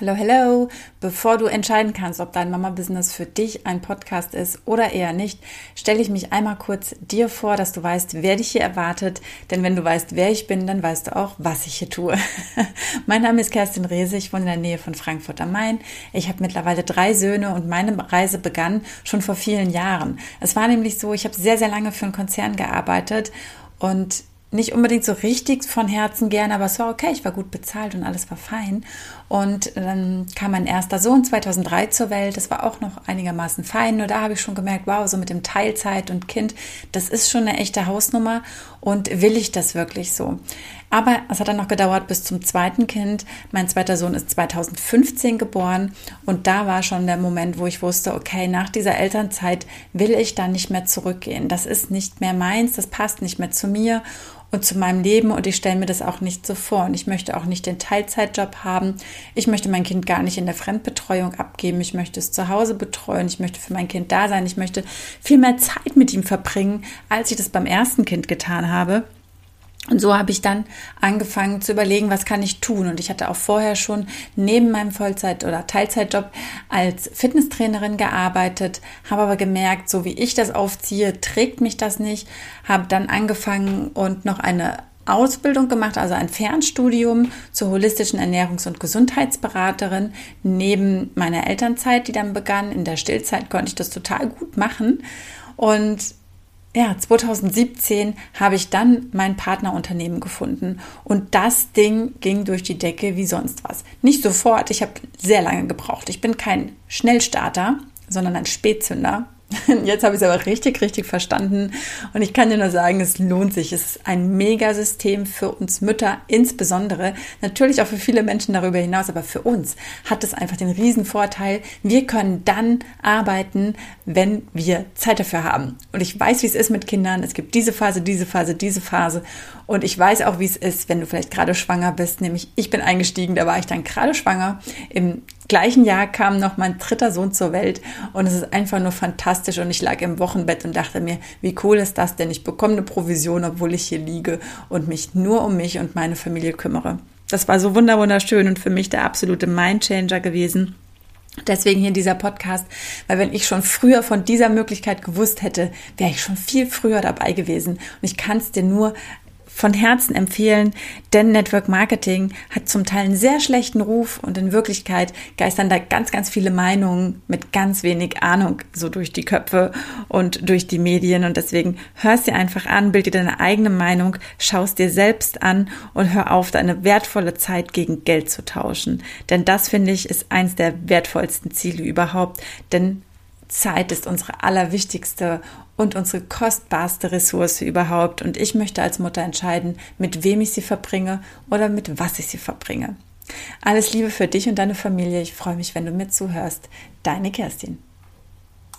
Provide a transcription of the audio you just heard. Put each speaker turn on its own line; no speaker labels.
Hallo, hallo. Bevor du entscheiden kannst, ob dein Mama-Business für dich ein Podcast ist oder eher nicht, stelle ich mich einmal kurz dir vor, dass du weißt, wer dich hier erwartet. Denn wenn du weißt, wer ich bin, dann weißt du auch, was ich hier tue. mein Name ist Kerstin Rehse, ich wohne in der Nähe von Frankfurt am Main. Ich habe mittlerweile drei Söhne und meine Reise begann schon vor vielen Jahren. Es war nämlich so, ich habe sehr, sehr lange für einen Konzern gearbeitet und nicht unbedingt so richtig von Herzen gern, aber es war okay, ich war gut bezahlt und alles war fein. Und dann kam mein erster Sohn 2003 zur Welt, das war auch noch einigermaßen fein, nur da habe ich schon gemerkt, wow, so mit dem Teilzeit und Kind, das ist schon eine echte Hausnummer und will ich das wirklich so? Aber es hat dann noch gedauert bis zum zweiten Kind. Mein zweiter Sohn ist 2015 geboren und da war schon der Moment, wo ich wusste, okay, nach dieser Elternzeit will ich dann nicht mehr zurückgehen. Das ist nicht mehr meins, das passt nicht mehr zu mir und zu meinem Leben und ich stelle mir das auch nicht so vor. Und ich möchte auch nicht den Teilzeitjob haben. Ich möchte mein Kind gar nicht in der Fremdbetreuung abgeben. Ich möchte es zu Hause betreuen. Ich möchte für mein Kind da sein. Ich möchte viel mehr Zeit mit ihm verbringen, als ich das beim ersten Kind getan habe. Und so habe ich dann angefangen zu überlegen, was kann ich tun. Und ich hatte auch vorher schon neben meinem Vollzeit- oder Teilzeitjob als Fitnesstrainerin gearbeitet, habe aber gemerkt, so wie ich das aufziehe, trägt mich das nicht. Habe dann angefangen und noch eine Ausbildung gemacht, also ein Fernstudium zur holistischen Ernährungs- und Gesundheitsberaterin neben meiner Elternzeit, die dann begann. In der Stillzeit konnte ich das total gut machen. Und ja, 2017 habe ich dann mein Partnerunternehmen gefunden und das Ding ging durch die Decke wie sonst was. Nicht sofort, ich habe sehr lange gebraucht. Ich bin kein Schnellstarter, sondern ein Spätzünder. Jetzt habe ich es aber richtig, richtig verstanden. Und ich kann dir nur sagen, es lohnt sich. Es ist ein Megasystem für uns Mütter insbesondere. Natürlich auch für viele Menschen darüber hinaus, aber für uns hat es einfach den riesen Vorteil. Wir können dann arbeiten, wenn wir Zeit dafür haben. Und ich weiß, wie es ist mit Kindern. Es gibt diese Phase, diese Phase, diese Phase. Und ich weiß auch, wie es ist, wenn du vielleicht gerade schwanger bist. Nämlich, ich bin eingestiegen, da war ich dann gerade schwanger im gleichen Jahr kam noch mein dritter Sohn zur Welt und es ist einfach nur fantastisch und ich lag im Wochenbett und dachte mir, wie cool ist das denn? Ich bekomme eine Provision, obwohl ich hier liege und mich nur um mich und meine Familie kümmere. Das war so wunderschön und für mich der absolute Mindchanger gewesen. Deswegen hier dieser Podcast, weil wenn ich schon früher von dieser Möglichkeit gewusst hätte, wäre ich schon viel früher dabei gewesen. Und ich kann es dir nur von Herzen empfehlen, denn Network Marketing hat zum Teil einen sehr schlechten Ruf und in Wirklichkeit geistern da ganz, ganz viele Meinungen mit ganz wenig Ahnung so durch die Köpfe und durch die Medien und deswegen hörst dir einfach an, bild dir deine eigene Meinung, schaust dir selbst an und hör auf, deine wertvolle Zeit gegen Geld zu tauschen. Denn das finde ich ist eins der wertvollsten Ziele überhaupt, denn Zeit ist unsere allerwichtigste und unsere kostbarste Ressource überhaupt. Und ich möchte als Mutter entscheiden, mit wem ich sie verbringe oder mit was ich sie verbringe. Alles Liebe für dich und deine Familie. Ich freue mich, wenn du mir zuhörst. Deine Kerstin.